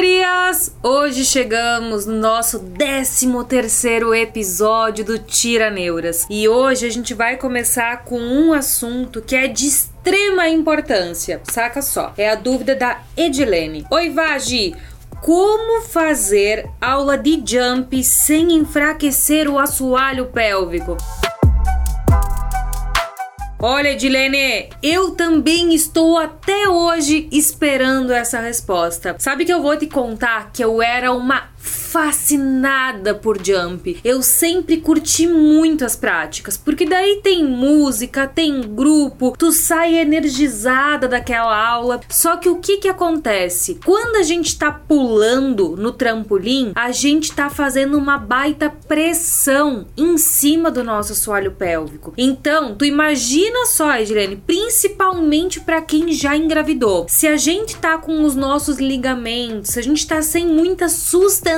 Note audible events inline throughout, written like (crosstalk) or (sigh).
gurias! Hoje chegamos no nosso 13 terceiro episódio do Tira Neuras. E hoje a gente vai começar com um assunto que é de extrema importância. Saca só, é a dúvida da Edilene. Oi, Vagi! Como fazer aula de jump sem enfraquecer o assoalho pélvico? Olha, Edilene, eu também estou até hoje esperando essa resposta. Sabe que eu vou te contar que eu era uma fascinada por jump. Eu sempre curti muito as práticas, porque daí tem música, tem grupo, tu sai energizada daquela aula. Só que o que que acontece? Quando a gente tá pulando no trampolim, a gente tá fazendo uma baita pressão em cima do nosso assoalho pélvico. Então, tu imagina só, Edilene, principalmente para quem já engravidou. Se a gente tá com os nossos ligamentos, se a gente tá sem muita sustentação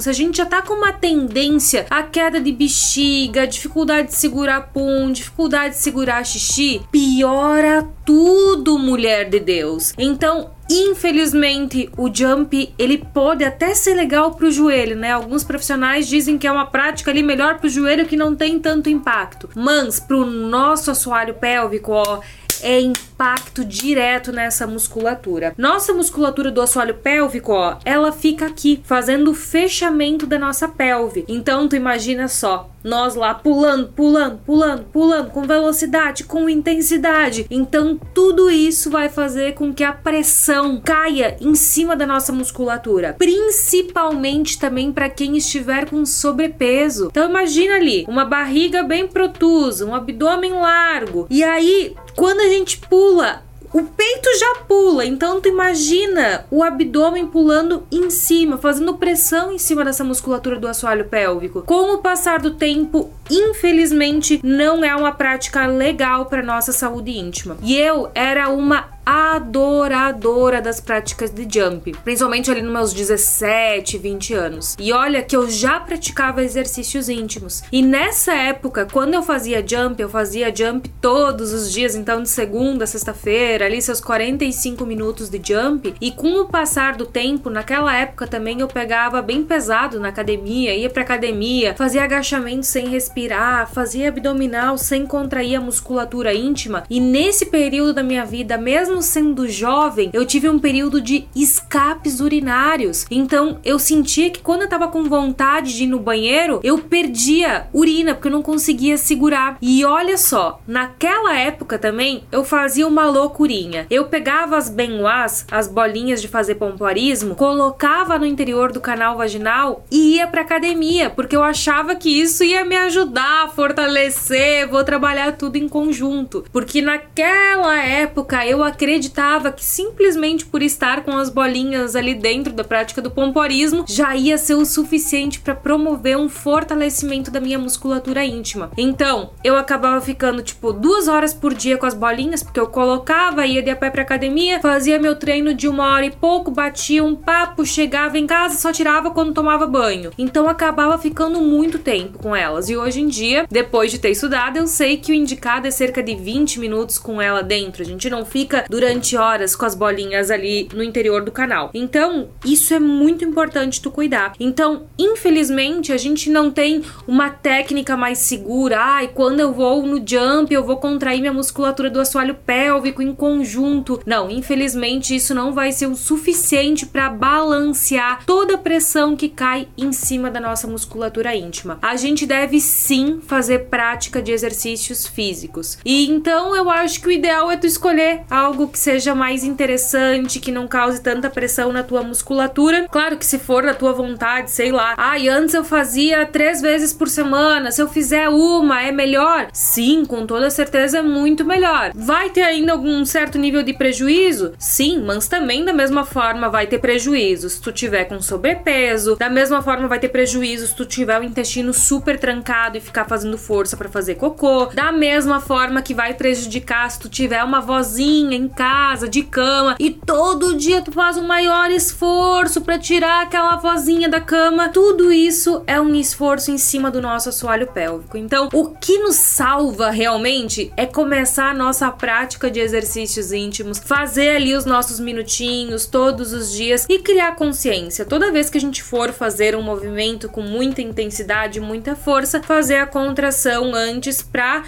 se a gente já tá com uma tendência à queda de bexiga, dificuldade de segurar pum, dificuldade de segurar xixi, piora tudo, mulher de Deus. Então, Infelizmente, o jump ele pode até ser legal pro joelho, né? Alguns profissionais dizem que é uma prática ali melhor pro joelho que não tem tanto impacto. Mas pro nosso assoalho pélvico, ó, é impacto direto nessa musculatura. Nossa musculatura do assoalho pélvico, ó, ela fica aqui, fazendo o fechamento da nossa pelve. Então, tu imagina só, nós lá pulando, pulando, pulando, pulando com velocidade, com intensidade. Então, tudo isso vai fazer com que a pressão caia em cima da nossa musculatura, principalmente também para quem estiver com sobrepeso. Então, imagina ali uma barriga bem protusa, um abdômen largo. E aí, quando a gente pula o peito já pula, então tu imagina o abdômen pulando em cima, fazendo pressão em cima dessa musculatura do assoalho pélvico. Com o passar do tempo, infelizmente, não é uma prática legal para nossa saúde íntima. E eu era uma adoradora das práticas de jump, principalmente ali nos meus 17, 20 anos. E olha que eu já praticava exercícios íntimos. E nessa época, quando eu fazia jump, eu fazia jump todos os dias, então de segunda a sexta-feira, ali seus 45 minutos de jump. E com o passar do tempo, naquela época também eu pegava bem pesado na academia, ia pra academia, fazia agachamento sem respirar, fazia abdominal sem contrair a musculatura íntima. E nesse período da minha vida, mesmo mesmo sendo jovem, eu tive um período de escapes urinários. Então eu sentia que quando eu tava com vontade de ir no banheiro, eu perdia urina porque eu não conseguia segurar. E olha só, naquela época também eu fazia uma loucurinha. Eu pegava as benwas, as bolinhas de fazer pompoarismo, colocava no interior do canal vaginal e ia pra academia, porque eu achava que isso ia me ajudar a fortalecer, vou trabalhar tudo em conjunto. Porque naquela época eu acreditava acreditava que simplesmente por estar com as bolinhas ali dentro da prática do pomporismo já ia ser o suficiente para promover um fortalecimento da minha musculatura íntima. Então, eu acabava ficando tipo duas horas por dia com as bolinhas, porque eu colocava, ia de a pé pra academia, fazia meu treino de uma hora e pouco, batia um papo, chegava em casa, só tirava quando tomava banho. Então, acabava ficando muito tempo com elas. E hoje em dia, depois de ter estudado, eu sei que o indicado é cerca de 20 minutos com ela dentro. A gente não fica durante horas com as bolinhas ali no interior do canal. Então, isso é muito importante tu cuidar. Então, infelizmente, a gente não tem uma técnica mais segura. Ai, ah, quando eu vou no jump, eu vou contrair minha musculatura do assoalho pélvico em conjunto. Não, infelizmente, isso não vai ser o suficiente para balancear toda a pressão que cai em cima da nossa musculatura íntima. A gente deve sim fazer prática de exercícios físicos. E então eu acho que o ideal é tu escolher algo que seja mais interessante, que não cause tanta pressão na tua musculatura. Claro que se for da tua vontade, sei lá. Ah, e antes eu fazia três vezes por semana. Se eu fizer uma, é melhor? Sim, com toda certeza é muito melhor. Vai ter ainda algum certo nível de prejuízo? Sim, mas também da mesma forma vai ter prejuízo se tu tiver com sobrepeso. Da mesma forma vai ter prejuízo se tu tiver o intestino super trancado e ficar fazendo força para fazer cocô. Da mesma forma que vai prejudicar se tu tiver uma vozinha em casa, de cama, e todo dia tu faz um maior esforço para tirar aquela vozinha da cama, tudo isso é um esforço em cima do nosso assoalho pélvico. Então, o que nos salva realmente é começar a nossa prática de exercícios íntimos, fazer ali os nossos minutinhos todos os dias e criar consciência. Toda vez que a gente for fazer um movimento com muita intensidade, muita força, fazer a contração antes para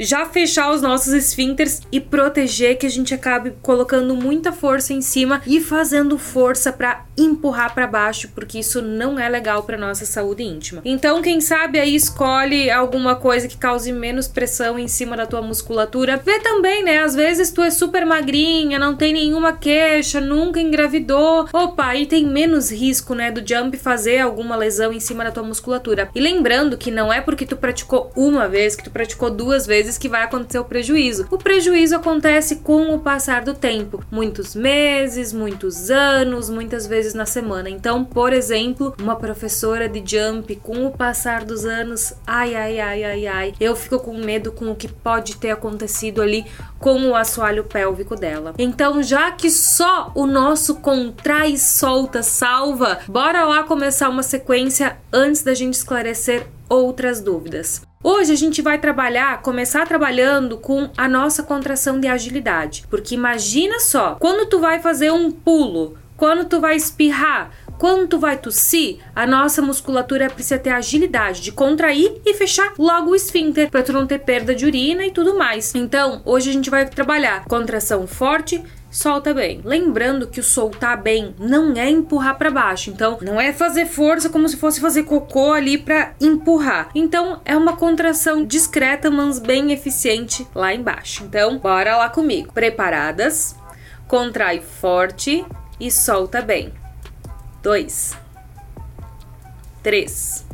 já fechar os nossos esfíncteres e proteger que a gente acabe colocando muita força em cima e fazendo força para empurrar para baixo, porque isso não é legal para nossa saúde íntima. Então, quem sabe aí escolhe alguma coisa que cause menos pressão em cima da tua musculatura. Vê também, né? Às vezes tu é super magrinha, não tem nenhuma queixa, nunca engravidou. Opa, aí tem menos risco, né, do jump fazer alguma lesão em cima da tua musculatura. E lembrando que não é porque tu praticou uma vez, que tu praticou duas vezes vezes que vai acontecer o prejuízo. O prejuízo acontece com o passar do tempo, muitos meses, muitos anos, muitas vezes na semana. Então, por exemplo, uma professora de jump com o passar dos anos, ai ai ai ai ai, eu fico com medo com o que pode ter acontecido ali com o assoalho pélvico dela. Então, já que só o nosso contrai solta salva, bora lá começar uma sequência antes da gente esclarecer outras dúvidas. Hoje a gente vai trabalhar, começar trabalhando com a nossa contração de agilidade, porque imagina só, quando tu vai fazer um pulo, quando tu vai espirrar, quando tu vai tossir, a nossa musculatura precisa ter agilidade de contrair e fechar logo o esfíncter para tu não ter perda de urina e tudo mais. Então, hoje a gente vai trabalhar contração forte, solta bem. Lembrando que o soltar bem não é empurrar para baixo, então não é fazer força como se fosse fazer cocô ali para empurrar. Então é uma contração discreta, mas bem eficiente lá embaixo. Então, bora lá comigo. Preparadas? Contrai forte e solta bem. Dois, três,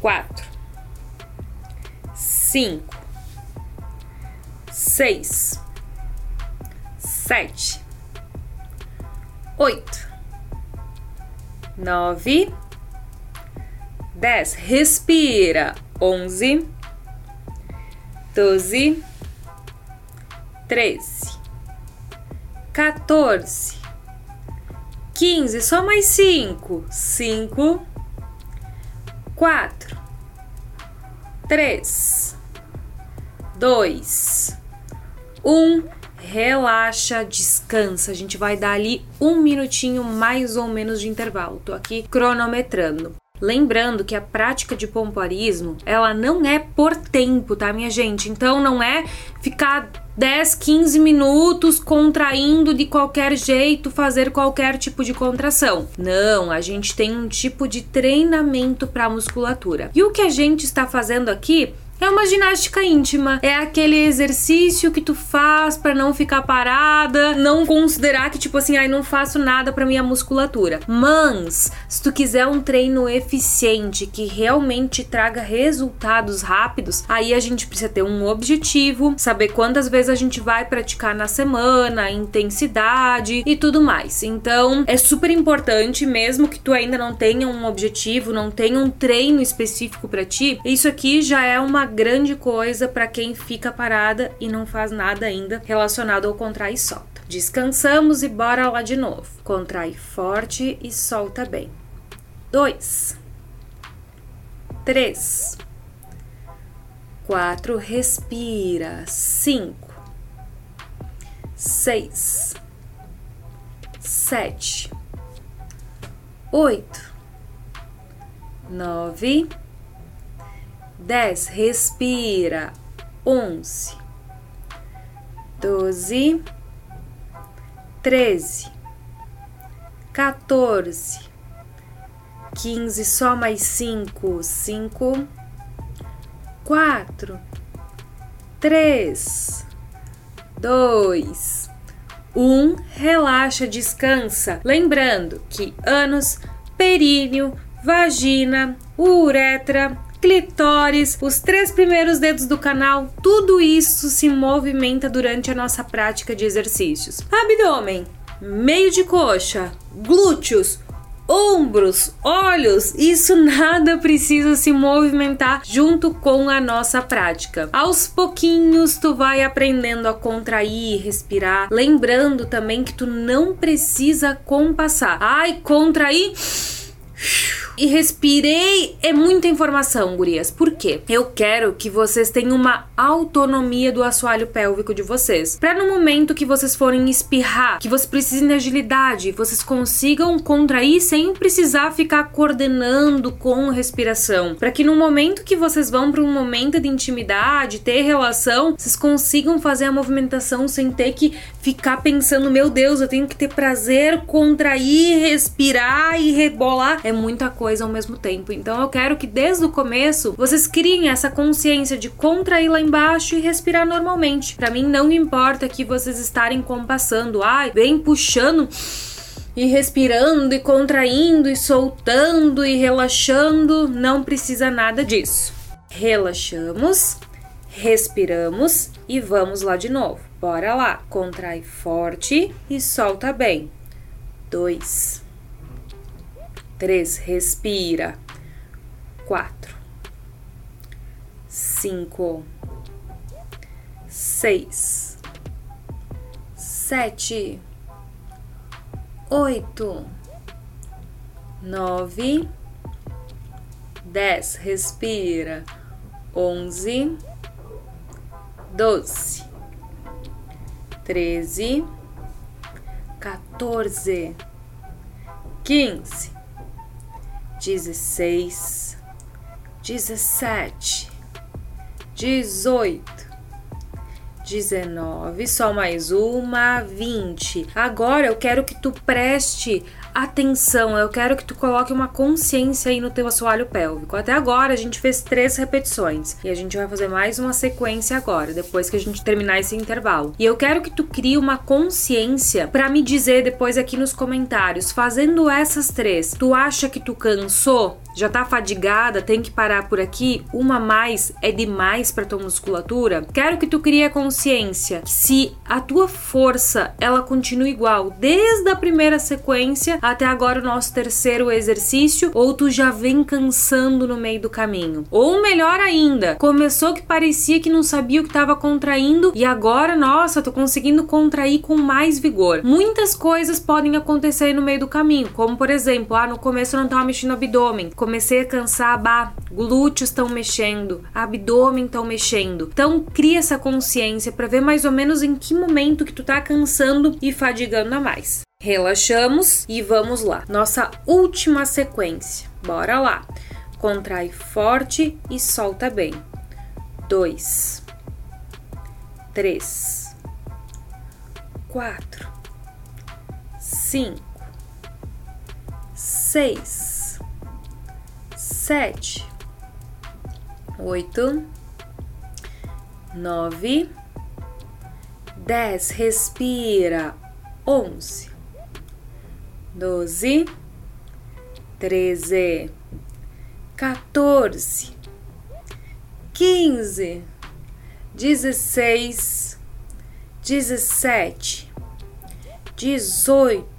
quatro, cinco, seis sete, oito, nove, dez. Respira. Onze, doze, treze, 14, 15. Só mais cinco. Cinco, quatro, três, dois, um relaxa, descansa. A gente vai dar ali um minutinho mais ou menos de intervalo. Tô aqui cronometrando. Lembrando que a prática de pompoarismo, ela não é por tempo, tá, minha gente? Então não é ficar 10, 15 minutos contraindo de qualquer jeito, fazer qualquer tipo de contração. Não, a gente tem um tipo de treinamento para musculatura. E o que a gente está fazendo aqui é uma ginástica íntima, é aquele exercício que tu faz para não ficar parada, não considerar que tipo assim, ai não faço nada para minha musculatura. Mas se tu quiser um treino eficiente que realmente traga resultados rápidos, aí a gente precisa ter um objetivo, saber quantas vezes a gente vai praticar na semana, intensidade e tudo mais. Então, é super importante mesmo que tu ainda não tenha um objetivo, não tenha um treino específico para ti, isso aqui já é uma grande coisa para quem fica parada e não faz nada ainda relacionado ao contrair e solta. Descansamos e bora lá de novo. Contrai forte e solta bem. 2 3 4 respira. 5 6 7 8 9 10 dez, respira, onze, doze, treze, 14, 15, só mais 5, 5, 4, 3, 2, 1, relaxa, descansa. Lembrando que ânus, períneo, vagina, uretra, clitóris, os três primeiros dedos do canal, tudo isso se movimenta durante a nossa prática de exercícios. Abdômen, meio de coxa, glúteos, ombros, olhos, isso (laughs) nada precisa se movimentar junto com a nossa prática. Aos pouquinhos tu vai aprendendo a contrair, respirar, lembrando também que tu não precisa compassar. Ai, contrair (sniffs) e respirei. É muita informação, gurias. Por quê? Eu quero que vocês tenham uma autonomia do assoalho pélvico de vocês. Para no momento que vocês forem espirrar, que vocês precisem de agilidade, vocês consigam contrair sem precisar ficar coordenando com respiração. Para que no momento que vocês vão para um momento de intimidade, ter relação, vocês consigam fazer a movimentação sem ter que ficar pensando, meu Deus, eu tenho que ter prazer, contrair, respirar e rebolar. É muita coisa coisa ao mesmo tempo. Então eu quero que desde o começo vocês criem essa consciência de contrair lá embaixo e respirar normalmente. Para mim não importa que vocês estarem compassando, ai, bem puxando e respirando e contraindo e soltando e relaxando, não precisa nada disso. Relaxamos, respiramos e vamos lá de novo. Bora lá. Contrai forte e solta bem. Dois, três, respira, quatro, cinco, seis, sete, oito, nove, dez, respira, onze, doze, treze, 14, 15, dezesseis, dezessete, dezoito, dezenove, só mais uma, vinte. Agora eu quero que tu preste atenção, eu quero que tu coloque uma consciência aí no teu assoalho pélvico. Até agora a gente fez três repetições e a gente vai fazer mais uma sequência agora, depois que a gente terminar esse intervalo. E eu quero que tu crie uma consciência para me dizer depois aqui nos comentários, fazendo essas três, tu acha que tu cansou? Já tá fadigada, tem que parar por aqui, uma mais é demais para tua musculatura. Quero que tu crie a consciência que se a tua força ela continua igual desde a primeira sequência até agora o nosso terceiro exercício, ou tu já vem cansando no meio do caminho. Ou melhor ainda, começou que parecia que não sabia o que estava contraindo e agora, nossa, tô conseguindo contrair com mais vigor. Muitas coisas podem acontecer no meio do caminho, como por exemplo, ah, no começo eu não tava mexendo o abdômen, comecei a cansar, bah, glúteos estão mexendo, abdômen estão mexendo. Então cria essa consciência para ver mais ou menos em que momento que tu tá cansando e fadigando a mais. Relaxamos e vamos lá. Nossa última sequência. Bora lá. Contrai forte e solta bem. Dois, três, quatro, cinco, seis sete, oito, nove, dez. Respira. Onze, doze, treze, 14, 15, 16, 17, 18,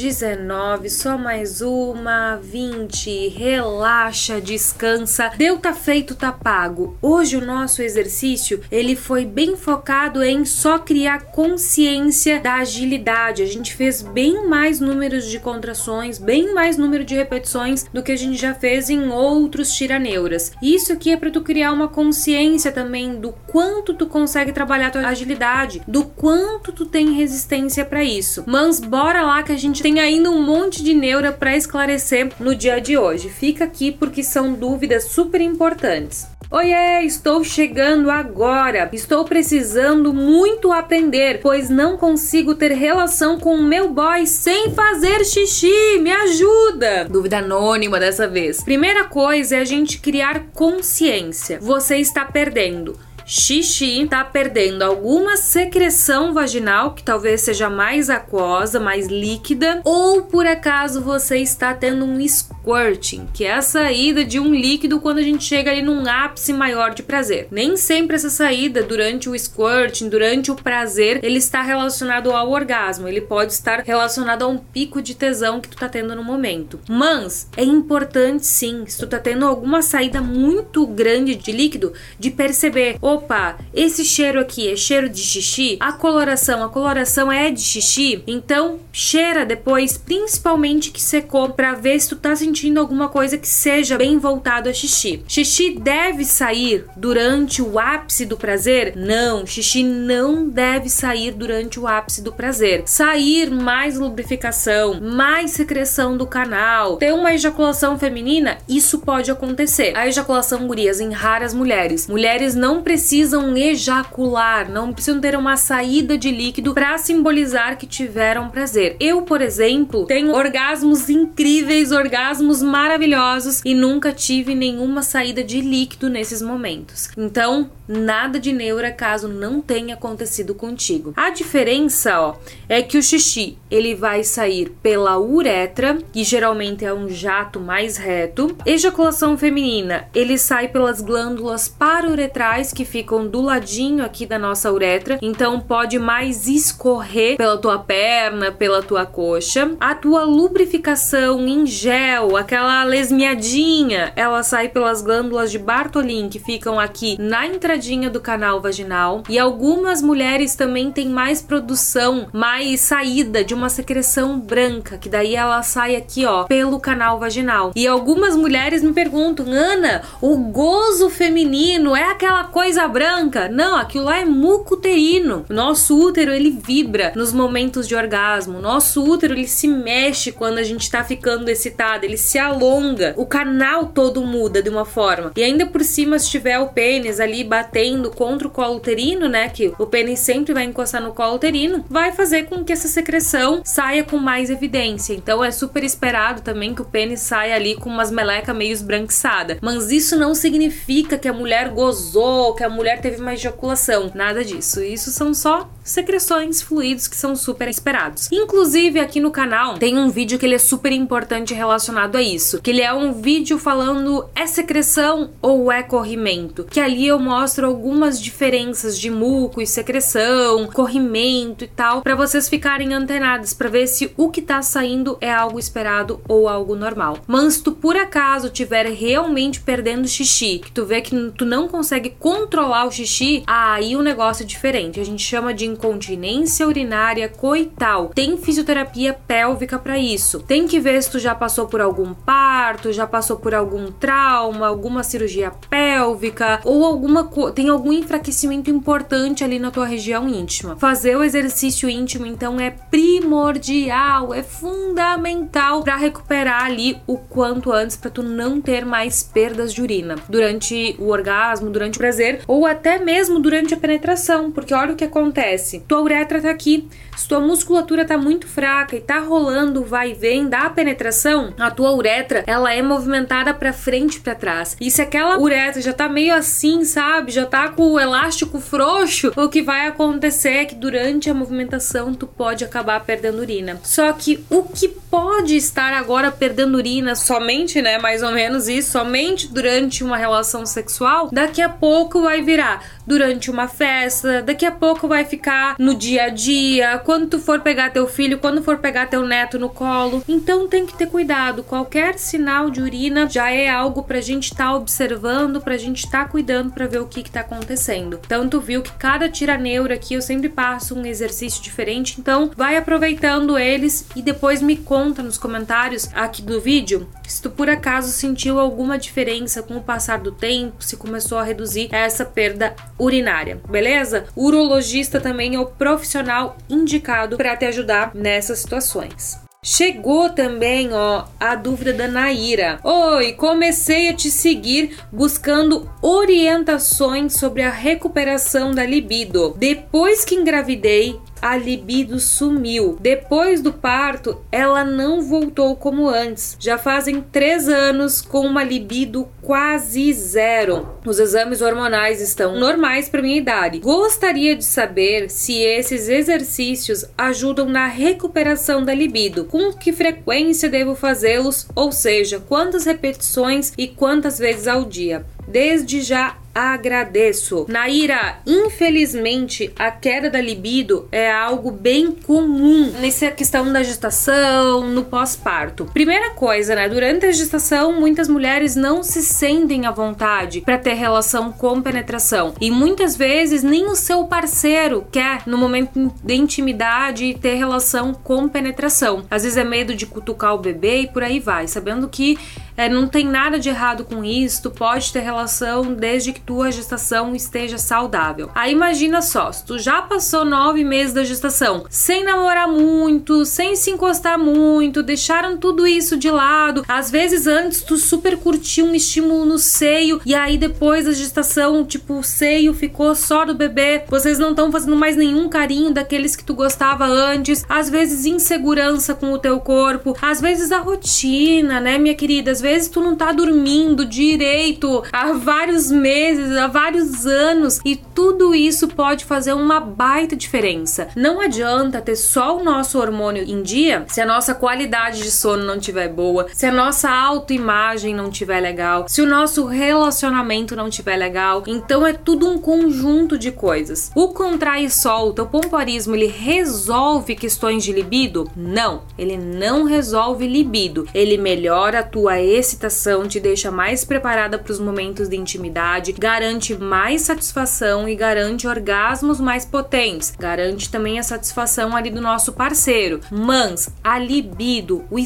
19, só mais uma, 20, relaxa, descansa. Deu tá feito, tá pago. Hoje o nosso exercício, ele foi bem focado em só criar consciência da agilidade. A gente fez bem mais números de contrações, bem mais número de repetições do que a gente já fez em outros tiraneuras. Isso aqui é para tu criar uma consciência também do quanto tu consegue trabalhar tua agilidade, do quanto tu tem resistência para isso. Mas bora lá que a gente gente tem ainda um monte de neura para esclarecer no dia de hoje. Fica aqui porque são dúvidas super importantes. Oiê, estou chegando agora. Estou precisando muito aprender, pois não consigo ter relação com o meu boy sem fazer xixi. Me ajuda! Dúvida anônima dessa vez. Primeira coisa é a gente criar consciência. Você está perdendo xixi, tá perdendo alguma secreção vaginal, que talvez seja mais aquosa, mais líquida, ou por acaso você está tendo um squirting, que é a saída de um líquido quando a gente chega ali num ápice maior de prazer. Nem sempre essa saída durante o squirting, durante o prazer, ele está relacionado ao orgasmo, ele pode estar relacionado a um pico de tesão que tu tá tendo no momento. Mas é importante sim, se tu tá tendo alguma saída muito grande de líquido, de perceber, opa, esse cheiro aqui é cheiro de xixi, a coloração, a coloração é de xixi, então cheira depois, principalmente que secou, para ver se tu tá sentindo alguma coisa que seja bem voltado a xixi. Xixi deve sair durante o ápice do prazer? Não, xixi não deve sair durante o ápice do prazer. Sair mais lubrificação, mais secreção do canal, ter uma ejaculação feminina, isso pode acontecer. A ejaculação gurias em raras mulheres. Mulheres não precisam ejacular, não precisam ter uma saída de líquido para simbolizar que tiveram prazer. Eu, por exemplo, tenho orgasmos incríveis, orgasmos maravilhosos e nunca tive nenhuma saída de líquido nesses momentos. Então, nada de neura caso não tenha acontecido contigo. A diferença, ó, é que o xixi, ele vai sair pela uretra, que geralmente é um jato mais reto. Ejaculação feminina, ele sai pelas glândulas paruretrais que ficam do ladinho aqui da nossa uretra, então pode mais escorrer pela tua perna, pela tua coxa. A tua lubrificação em gel, aquela lesmiadinha, ela sai pelas glândulas de Bartholin que ficam aqui na entradinha do canal vaginal. E algumas mulheres também têm mais produção, mais saída de uma secreção branca, que daí ela sai aqui, ó, pelo canal vaginal. E algumas mulheres me perguntam, Ana, o gozo feminino é aquela coisa branca? Não, aquilo lá é muco uterino. Nosso útero ele vibra nos momentos de orgasmo. O nosso útero ele se mexe quando a gente tá ficando excitada, ele se alonga. O canal todo muda de uma forma. E ainda por cima, se tiver o pênis ali batendo contra o colo uterino, né? Que o pênis sempre vai encostar no colo uterino, vai fazer com que essa secreção saia com mais evidência. Então é super esperado também que o pênis saia ali com umas meleca meio esbranquiçada. Mas isso não significa que a mulher gozou, que a mulher teve uma ejaculação. Nada disso. Isso são só secreções, fluidos que são super esperados. Inclusive aqui no canal tem um vídeo que ele é super importante relacionado a isso, que ele é um vídeo falando é secreção ou é corrimento, que ali eu mostro algumas diferenças de muco e secreção, corrimento e tal, para vocês ficarem antenados para ver se o que tá saindo é algo esperado ou algo normal. Mas se tu por acaso tiver realmente perdendo xixi, que tu vê que tu não consegue controlar o xixi, aí o negócio é diferente. A gente chama de incontinência urinária coital. Tem fisioterapia pélvica para isso. Tem que ver se tu já passou por algum parto, já passou por algum trauma, alguma cirurgia pélvica ou alguma tem algum enfraquecimento importante ali na tua região íntima. Fazer o exercício íntimo então é primordial, é fundamental para recuperar ali o quanto antes para tu não ter mais perdas de urina durante o orgasmo, durante o prazer ou até mesmo durante a penetração, porque olha o que acontece acontece? Tua uretra tá aqui. Se tua musculatura tá muito fraca e tá rolando vai e vem da penetração, a tua uretra, ela é movimentada para frente para trás. E se aquela uretra já tá meio assim, sabe? Já tá com o elástico frouxo, o que vai acontecer é que durante a movimentação tu pode acabar perdendo urina. Só que o que pode estar agora perdendo urina somente, né, mais ou menos isso, somente durante uma relação sexual, daqui a pouco vai virar durante uma festa, daqui a pouco vai ficar no dia a dia, quando tu for pegar teu filho, quando for pegar teu neto no colo. Então tem que ter cuidado. Qualquer sinal de urina já é algo pra gente estar tá observando, pra gente estar tá cuidando para ver o que que tá acontecendo. Então tu viu que cada tiraneura aqui eu sempre passo um exercício diferente, então vai aproveitando eles e depois me conta nos comentários aqui do vídeo se tu por acaso sentiu alguma diferença com o passar do tempo, se começou a reduzir essa perda urinária, beleza? Urologista também é o profissional indicado para te ajudar nessas situações. Chegou também, ó, a dúvida da Naira. Oi, comecei a te seguir buscando orientações sobre a recuperação da libido. Depois que engravidei, a libido sumiu. Depois do parto, ela não voltou como antes. Já fazem três anos com uma libido quase zero. Os exames hormonais estão normais para minha idade. Gostaria de saber se esses exercícios ajudam na recuperação da libido. Com que frequência devo fazê-los? Ou seja, quantas repetições e quantas vezes ao dia? Desde já agradeço. Naira, infelizmente, a queda da libido é algo bem comum nessa questão da gestação, no pós-parto. Primeira coisa, né? Durante a gestação, muitas mulheres não se sentem à vontade para ter relação com penetração. E muitas vezes nem o seu parceiro quer, no momento de intimidade, ter relação com penetração. Às vezes é medo de cutucar o bebê e por aí vai, sabendo que é, não tem nada de errado com isso, pode ter relação desde que tua gestação esteja saudável. Aí imagina só, se tu já passou nove meses da gestação sem namorar muito, sem se encostar muito, deixaram tudo isso de lado. Às vezes antes tu super curtiu um estímulo no seio e aí depois da gestação, tipo, o seio ficou só do bebê, vocês não estão fazendo mais nenhum carinho daqueles que tu gostava antes. Às vezes insegurança com o teu corpo, às vezes a rotina, né, minha querida? Às vezes tu não tá dormindo direito há vários meses, há vários anos e tudo isso pode fazer uma baita diferença. Não adianta ter só o nosso hormônio em dia se a nossa qualidade de sono não tiver boa, se a nossa autoimagem não tiver legal, se o nosso relacionamento não tiver legal. Então é tudo um conjunto de coisas. O contrai e solta, o pompoarismo, ele resolve questões de libido? Não, ele não resolve libido. Ele melhora a tua excitação, te deixa mais preparada para os momentos de intimidade, garante mais satisfação e garante orgasmos mais potentes, garante também a satisfação ali do nosso parceiro. Mas a libido, o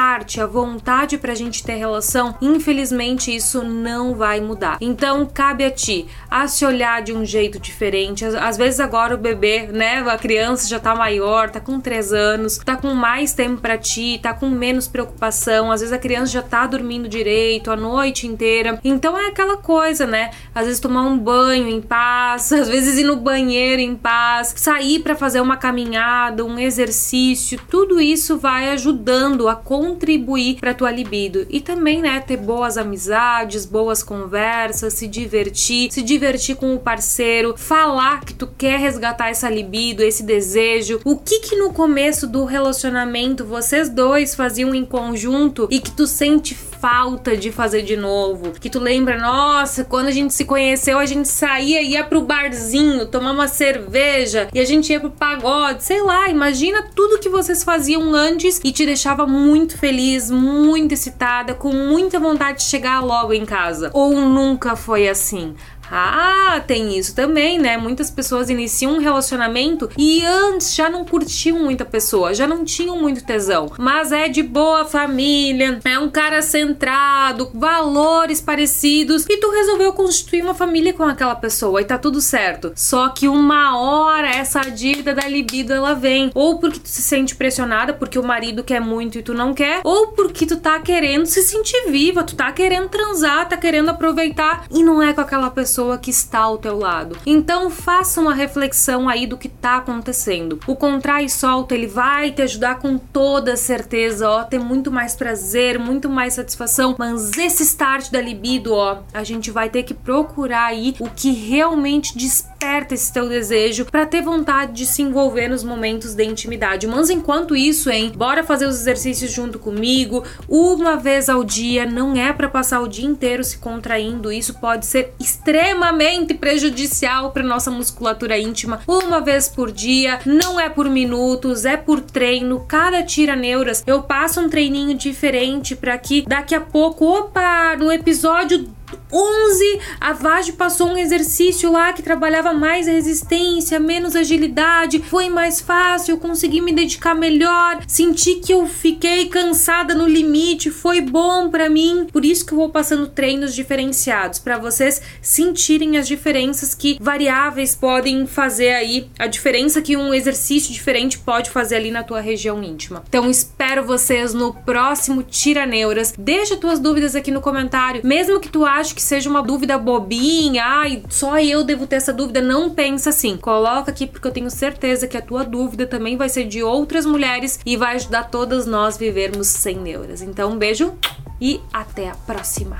a vontade pra gente ter relação, infelizmente isso não vai mudar. Então cabe a ti a se olhar de um jeito diferente. Às vezes agora o bebê, né, a criança já tá maior, tá com 3 anos, tá com mais tempo para ti, tá com menos preocupação. Às vezes a criança já tá dormindo direito a noite inteira. Então é aquela coisa, né? Às vezes tomar um banho em paz, (laughs) às vezes ir no banheiro em paz, sair para fazer uma caminhada, um exercício, tudo isso vai ajudando a contribuir para tua libido e também, né, ter boas amizades, boas conversas, se divertir, se divertir com o parceiro, falar que tu quer resgatar essa libido, esse desejo. O que que no começo do relacionamento vocês dois faziam em conjunto e que tu sente falta de fazer de novo. Que tu lembra, nossa, quando a gente se conheceu, a gente saía, ia pro barzinho, tomar uma cerveja e a gente ia pro pagode, sei lá, imagina tudo que vocês faziam antes e te deixava muito feliz, muito excitada, com muita vontade de chegar logo em casa. Ou nunca foi assim? Ah, tem isso também, né? Muitas pessoas iniciam um relacionamento e antes já não curtiam muita pessoa, já não tinham muito tesão, mas é de boa família, é um cara centrado, valores parecidos e tu resolveu constituir uma família com aquela pessoa e tá tudo certo. Só que uma hora essa dívida da libido ela vem, ou porque tu se sente pressionada porque o marido quer muito e tu não quer, ou porque tu tá querendo se sentir viva, tu tá querendo transar, tá querendo aproveitar e não é com aquela pessoa pessoa que está ao teu lado. Então faça uma reflexão aí do que está acontecendo. O contrai e solta, ele vai te ajudar com toda certeza, ó, ter muito mais prazer, muito mais satisfação, mas esse start da libido, ó, a gente vai ter que procurar aí o que realmente desperta esse teu desejo para ter vontade de se envolver nos momentos de intimidade. Mas enquanto isso, hein, bora fazer os exercícios junto comigo, uma vez ao dia, não é para passar o dia inteiro se contraindo, isso pode ser extremamente prejudicial para nossa musculatura íntima. Uma vez por dia, não é por minutos, é por treino. Cada tira neuras eu passo um treininho diferente para que daqui a pouco, opa, no episódio 11, a Vage passou um exercício lá que trabalhava mais resistência, menos agilidade, foi mais fácil, eu consegui me dedicar melhor, senti que eu fiquei cansada no limite, foi bom para mim. Por isso que eu vou passando treinos diferenciados para vocês sentirem as diferenças que variáveis podem fazer aí, a diferença que um exercício diferente pode fazer ali na tua região íntima. Então espero vocês no próximo Tira Neuras. Deixa tuas dúvidas aqui no comentário, mesmo que tu ache que que seja uma dúvida bobinha, ai, só eu devo ter essa dúvida, não pensa assim. Coloca aqui porque eu tenho certeza que a tua dúvida também vai ser de outras mulheres e vai ajudar todas nós vivermos sem neuras. Então, um beijo e até a próxima.